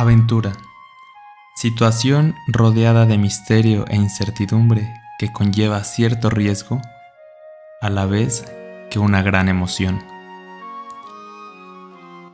Aventura. Situación rodeada de misterio e incertidumbre que conlleva cierto riesgo, a la vez que una gran emoción.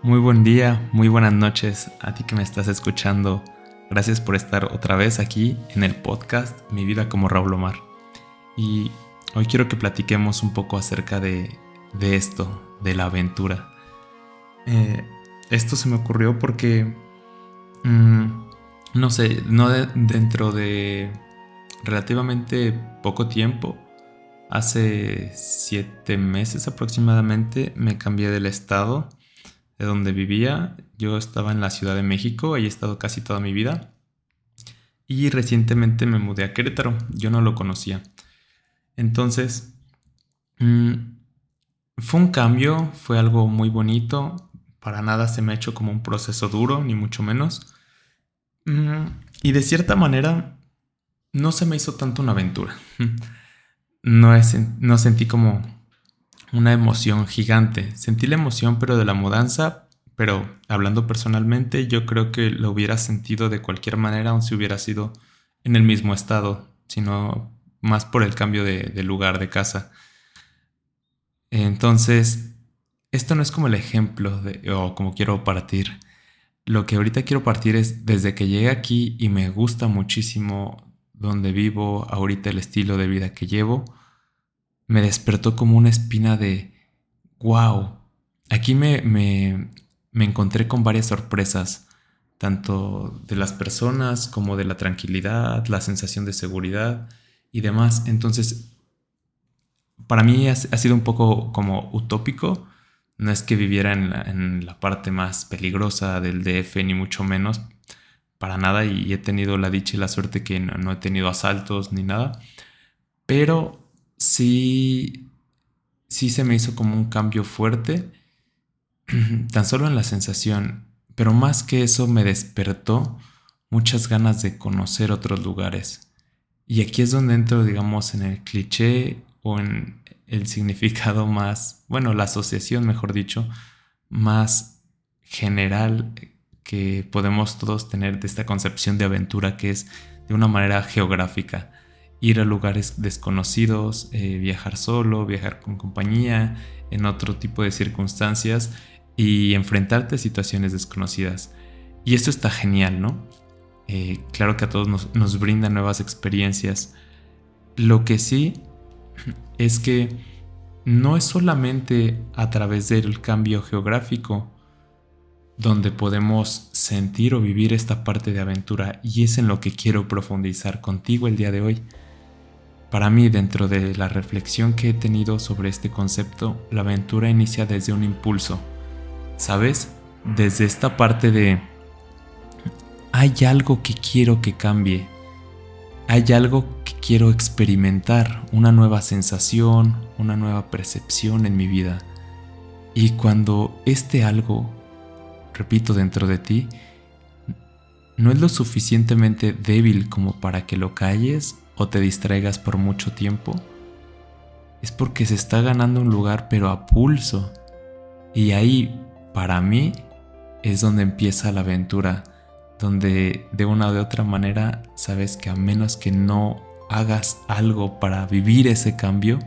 Muy buen día, muy buenas noches a ti que me estás escuchando. Gracias por estar otra vez aquí en el podcast Mi vida como Raúl Omar. Y hoy quiero que platiquemos un poco acerca de, esto, de la aventura. Eh, esto se me ocurrió porque No sé, no dentro de relativamente poco tiempo, hace siete meses aproximadamente, me cambié del estado de donde vivía. Yo estaba en la Ciudad de México, ahí he estado casi toda mi vida. Y recientemente me mudé a Querétaro, yo no lo conocía. Entonces, mm, fue un cambio, fue algo muy bonito, para nada se me ha hecho como un proceso duro, ni mucho menos. Y de cierta manera, no se me hizo tanto una aventura. No, no sentí como una emoción gigante. Sentí la emoción, pero de la mudanza. Pero hablando personalmente, yo creo que lo hubiera sentido de cualquier manera, aun si hubiera sido en el mismo estado, sino más por el cambio de, de lugar de casa. Entonces, esto no es como el ejemplo de, o como quiero partir. Lo que ahorita quiero partir es desde que llegué aquí y me gusta muchísimo donde vivo, ahorita el estilo de vida que llevo, me despertó como una espina de, wow, aquí me, me, me encontré con varias sorpresas, tanto de las personas como de la tranquilidad, la sensación de seguridad y demás. Entonces, para mí ha, ha sido un poco como utópico no es que viviera en la, parte más peligrosa del DF, ni mucho menos, para nada, y he tenido la dicha y la suerte que no, he tenido asaltos ni nada, pero sí, sí se me hizo como un cambio fuerte, tan solo en la sensación, pero más que eso me despertó muchas ganas de conocer otros lugares. Y aquí es donde entro, digamos, en el cliché o en el significado más, bueno, la asociación, mejor dicho, más general que podemos todos tener de esta concepción de aventura que es de una manera geográfica. Ir a lugares desconocidos, eh, viajar solo, viajar con compañía, en otro tipo de circunstancias y enfrentarte a situaciones desconocidas. Y esto está genial, ¿no? Eh, claro que a todos nos, nos brinda nuevas experiencias. Lo que sí es que no es solamente a través del cambio geográfico donde podemos sentir o vivir esta parte de aventura y es en lo que quiero profundizar contigo el día de hoy. Para mí, dentro de la reflexión que he tenido sobre este concepto, la aventura inicia desde un impulso. ¿Sabes? Desde esta parte de... Hay algo que quiero que cambie. Hay algo quiero experimentar una nueva sensación, una nueva percepción en mi vida. Y cuando este algo, repito, dentro de ti, no es lo suficientemente débil como para que lo calles o te distraigas por mucho tiempo, es porque se está ganando un lugar pero a pulso. Y ahí, para mí, es donde empieza la aventura, donde de una u otra manera sabes que a menos que no hagas algo para vivir ese cambio,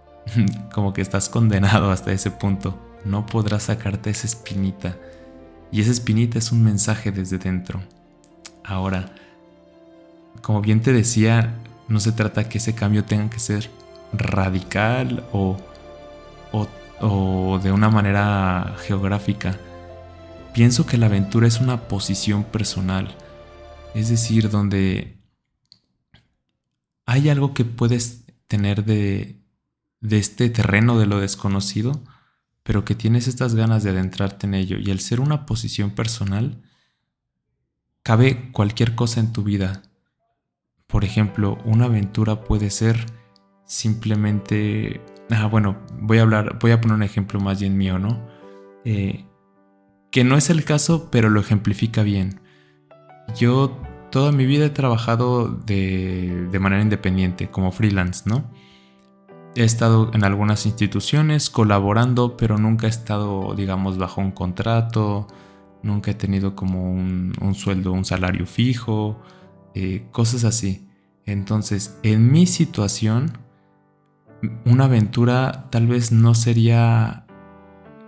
como que estás condenado hasta ese punto. No podrás sacarte esa espinita. Y esa espinita es un mensaje desde dentro. Ahora, como bien te decía, no se trata que ese cambio tenga que ser radical o, o, o de una manera geográfica. Pienso que la aventura es una posición personal. Es decir, donde ¿Hay algo que puedes tener de, este terreno de lo desconocido, pero que tienes estas ganas de adentrarte en ello? Y al ser una posición personal, cabe cualquier cosa en tu vida. Por ejemplo, una aventura puede ser simplemente... Ah, bueno, voy a hablar, voy a poner un ejemplo más bien mío, ¿no? Eh, que no es el caso, pero lo ejemplifica bien. Yo toda mi vida he trabajado de, manera independiente, como freelance, ¿no? He estado en algunas instituciones colaborando, pero nunca he estado, digamos, bajo un contrato, nunca he tenido como un, sueldo, un salario fijo, eh, cosas así. Entonces, en mi situación, una aventura tal vez no sería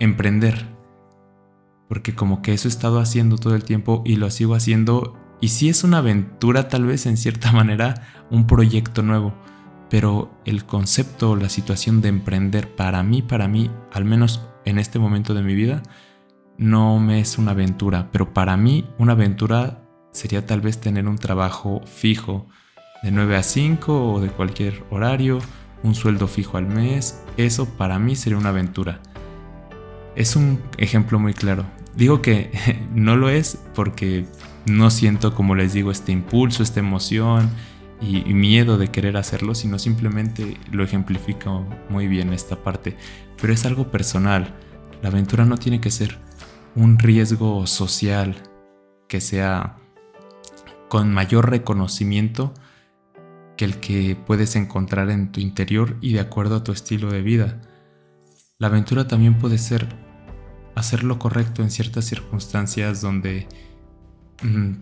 emprender, porque como que eso he estado haciendo todo el tiempo y lo sigo haciendo, y sí es una aventura tal vez en cierta manera, un proyecto nuevo, pero el concepto o la situación de emprender para mí, para mí, al menos en este momento de mi vida, no me es una aventura, pero para mí una aventura sería tal vez tener un trabajo fijo de 9 a 5 o de cualquier horario, un sueldo fijo al mes, eso para mí sería una aventura. Es un ejemplo muy claro. Digo que no lo es porque no siento, como les digo, este impulso, esta emoción y, miedo de querer hacerlo, sino simplemente lo ejemplifico muy bien esta parte. Pero es algo personal. La aventura no tiene que ser un riesgo social que sea con mayor reconocimiento que el que puedes encontrar en tu interior y de acuerdo a tu estilo de vida. La aventura también puede ser hacer lo correcto en ciertas circunstancias donde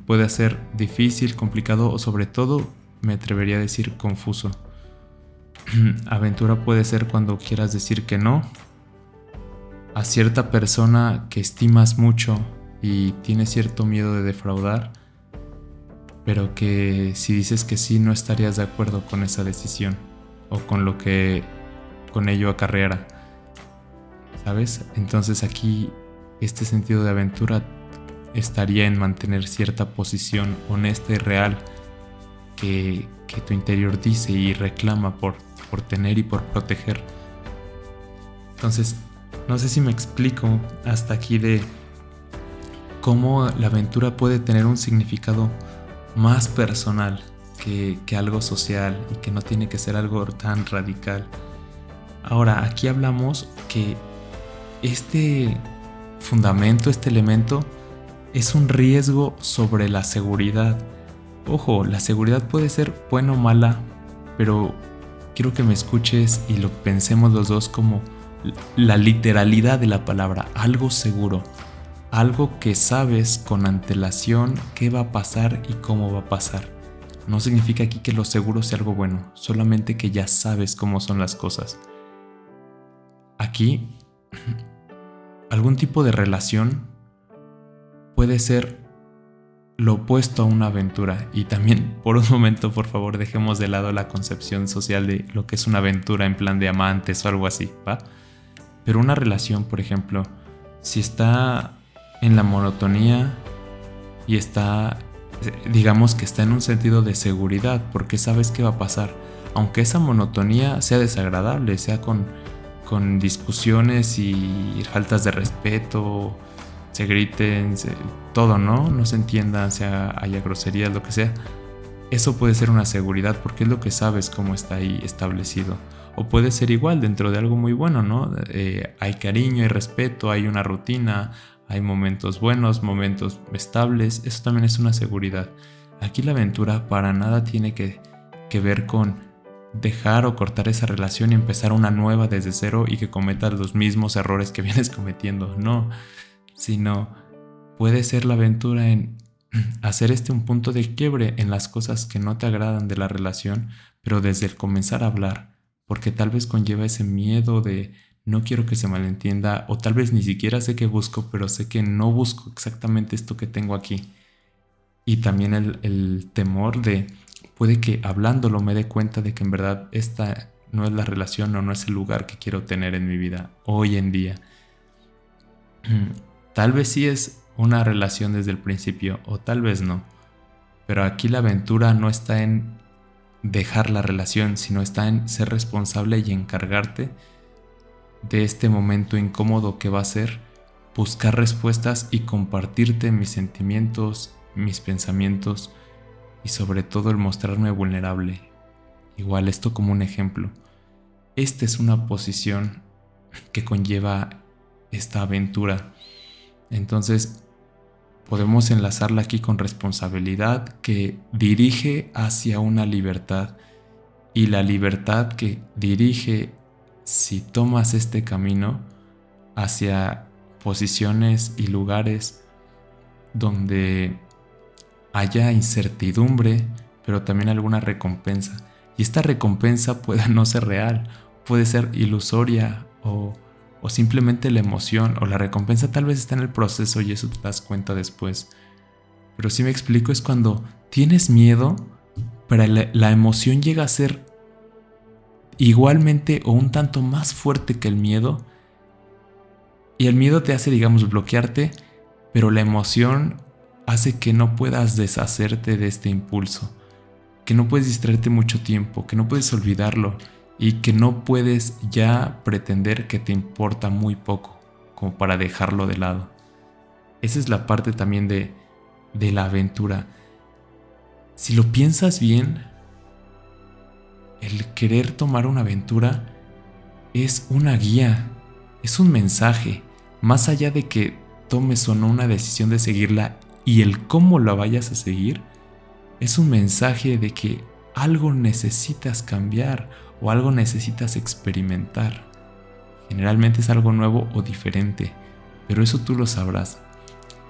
puede ser difícil, complicado o sobre todo, me atrevería a decir, confuso. aventura puede ser cuando quieras decir que no a cierta persona que estimas mucho y tienes cierto miedo de defraudar, pero que si dices que sí no estarías de acuerdo con esa decisión o con lo que con ello acarreara. ¿Sabes? Entonces aquí este sentido de aventura estaría en mantener cierta posición honesta y real que, que tu interior dice y reclama por, por tener y por proteger. Entonces no sé si me explico hasta aquí de cómo la aventura puede tener un significado más personal que, algo social y que no tiene que ser algo tan radical. Ahora, aquí hablamos que este fundamento, este elemento, es un riesgo sobre la seguridad. Ojo, la seguridad puede ser buena o mala, pero quiero que me escuches y lo pensemos los dos como la literalidad de la palabra, algo seguro, algo que sabes con antelación qué va a pasar y cómo va a pasar. No significa aquí que lo seguro sea algo bueno, solamente que ya sabes cómo son las cosas. Aquí, algún tipo de relación puede ser lo opuesto a una aventura. Y también, por un momento, por favor, dejemos de lado la concepción social de lo que es una aventura en plan de amantes o algo así, ¿va? Pero una relación, por ejemplo, si está en la monotonía y está, digamos que está en un sentido de seguridad, porque sabes qué va a pasar, aunque esa monotonía sea desagradable, sea con, con discusiones y faltas de respeto, se griten, todo, ¿no? No se entiendan, sea, haya groserías, lo que sea. Eso puede ser una seguridad porque es lo que sabes cómo está ahí establecido o puede ser igual dentro de algo muy bueno, ¿no? Eh, hay cariño, hay respeto, hay una rutina, hay momentos buenos, momentos estables, eso también es una seguridad. Aquí la aventura para nada tiene que, que ver con dejar o cortar esa relación y empezar una nueva desde cero y que cometas los mismos errores que vienes cometiendo, no, sino puede ser la aventura en hacer este un punto de quiebre en las cosas que no te agradan de la relación, pero desde el comenzar a hablar, porque tal vez conlleva ese miedo de no quiero que se malentienda o tal vez ni siquiera sé qué busco, pero sé que no busco exactamente esto que tengo aquí. Y también el, temor de puede que hablándolo me dé cuenta de que en verdad esta no es la relación o no es el lugar que quiero tener en mi vida hoy en día. Tal vez sí es una relación desde el principio o tal vez no. Pero aquí la aventura no está en dejar la relación, sino está en ser responsable y encargarte de este momento incómodo que va a ser buscar respuestas y compartirte mis sentimientos, mis pensamientos y sobre todo el mostrarme vulnerable. Igual esto como un ejemplo. Esta es una posición que conlleva esta aventura. Entonces, podemos enlazarla aquí con responsabilidad que dirige hacia una libertad y la libertad que dirige si tomas este camino hacia posiciones y lugares donde haya incertidumbre, pero también alguna recompensa. Y esta recompensa puede no ser real, puede ser ilusoria o, o simplemente la emoción o la recompensa tal vez está en el proceso y eso te das cuenta después. Pero si me explico es cuando tienes miedo, pero la, la emoción llega a ser igualmente o un tanto más fuerte que el miedo. Y el miedo te hace, digamos, bloquearte, pero la emoción hace que no puedas deshacerte de este impulso, que no puedes distraerte mucho tiempo, que no puedes olvidarlo y que no puedes ya pretender que te importa muy poco, como para dejarlo de lado. Esa es la parte también de, de la aventura. Si lo piensas bien, el querer tomar una aventura es una guía, es un mensaje, más allá de que tomes o no una decisión de seguirla y el cómo la vayas a seguir, es un mensaje de que algo necesitas cambiar o algo necesitas experimentar. Generalmente es algo nuevo o diferente, pero eso tú lo sabrás.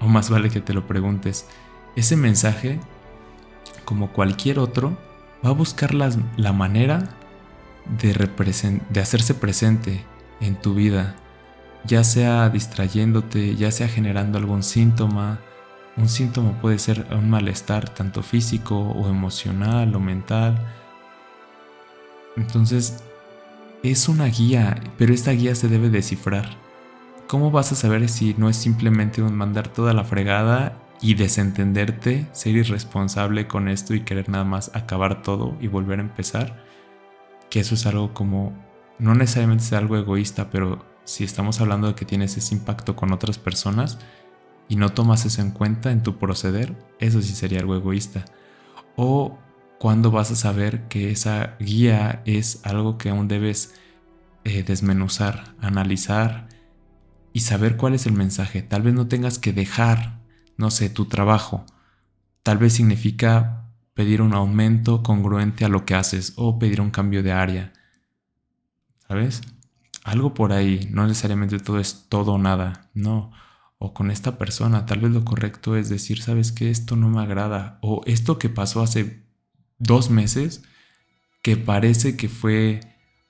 O más vale que te lo preguntes. Ese mensaje, como cualquier otro, va a buscar la manera de, de hacerse presente en tu vida, ya sea distrayéndote, ya sea generando algún síntoma. Un síntoma puede ser un malestar tanto físico o emocional o mental. Entonces, es una guía, pero esta guía se debe descifrar. ¿Cómo vas a saber si no es simplemente un mandar toda la fregada y desentenderte, ser irresponsable con esto y querer nada más acabar todo y volver a empezar, que eso es algo como, no necesariamente es algo egoísta, pero si estamos hablando de que tienes ese impacto con otras personas y no tomas eso en cuenta en tu proceder, eso sí sería algo egoísta. O cuando vas a saber que esa guía es algo que aún debes eh, desmenuzar, analizar y saber cuál es el mensaje. Tal vez no tengas que dejar no sé, tu trabajo. Tal vez significa pedir un aumento congruente a lo que haces o pedir un cambio de área. ¿Sabes? Algo por ahí, no necesariamente todo es todo o nada, no. O con esta persona, tal vez lo correcto es decir, sabes que esto no me agrada. O esto que pasó hace dos meses, que parece que fue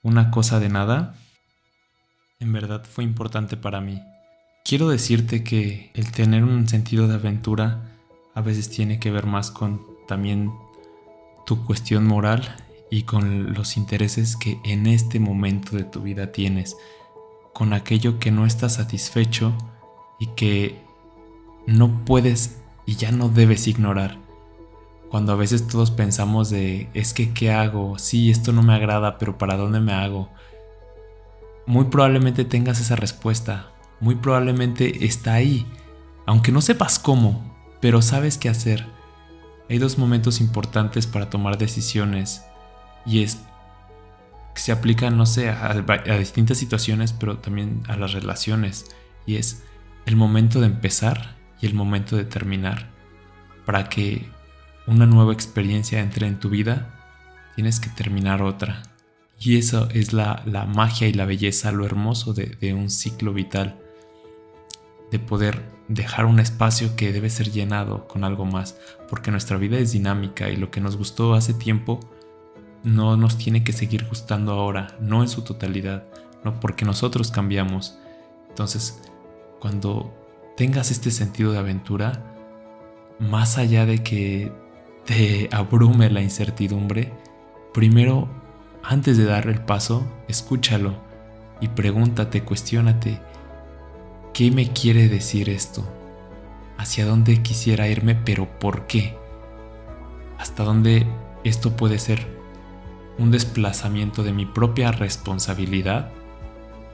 una cosa de nada, en verdad fue importante para mí. Quiero decirte que el tener un sentido de aventura a veces tiene que ver más con también tu cuestión moral y con los intereses que en este momento de tu vida tienes, con aquello que no estás satisfecho y que no puedes y ya no debes ignorar. Cuando a veces todos pensamos de, es que, ¿qué hago? Sí, esto no me agrada, pero ¿para dónde me hago? Muy probablemente tengas esa respuesta, muy probablemente está ahí, aunque no sepas cómo, pero sabes qué hacer. Hay dos momentos importantes para tomar decisiones y es que se aplican, no sé, a, a distintas situaciones, pero también a las relaciones. Y es el momento de empezar y el momento de terminar. Para que una nueva experiencia entre en tu vida, tienes que terminar otra. Y eso es la, magia y la belleza, lo hermoso de un ciclo vital de poder dejar un espacio que debe ser llenado con algo más, porque nuestra vida es dinámica y lo que nos gustó hace tiempo no nos tiene que seguir gustando ahora, no en su totalidad, no porque nosotros cambiamos. Entonces, cuando tengas este sentido de aventura, más allá de que te abrume la incertidumbre, primero, antes de dar el paso, escúchalo y pregúntate, cuestiónate, ¿Qué me quiere decir esto? ¿Hacia dónde quisiera irme, pero por qué? ¿Hasta dónde esto puede ser un desplazamiento de mi propia responsabilidad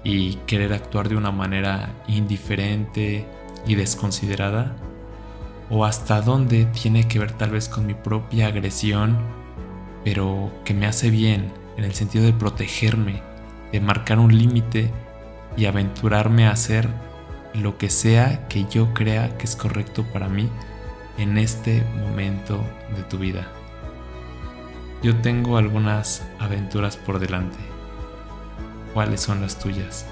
y querer actuar de una manera indiferente y desconsiderada? ¿O hasta dónde tiene que ver tal vez con mi propia agresión, pero que me hace bien en el sentido de protegerme, de marcar un límite y aventurarme a hacer lo que sea que yo crea que es correcto para mí en este momento de tu vida. Yo tengo algunas aventuras por delante. ¿Cuáles son las tuyas?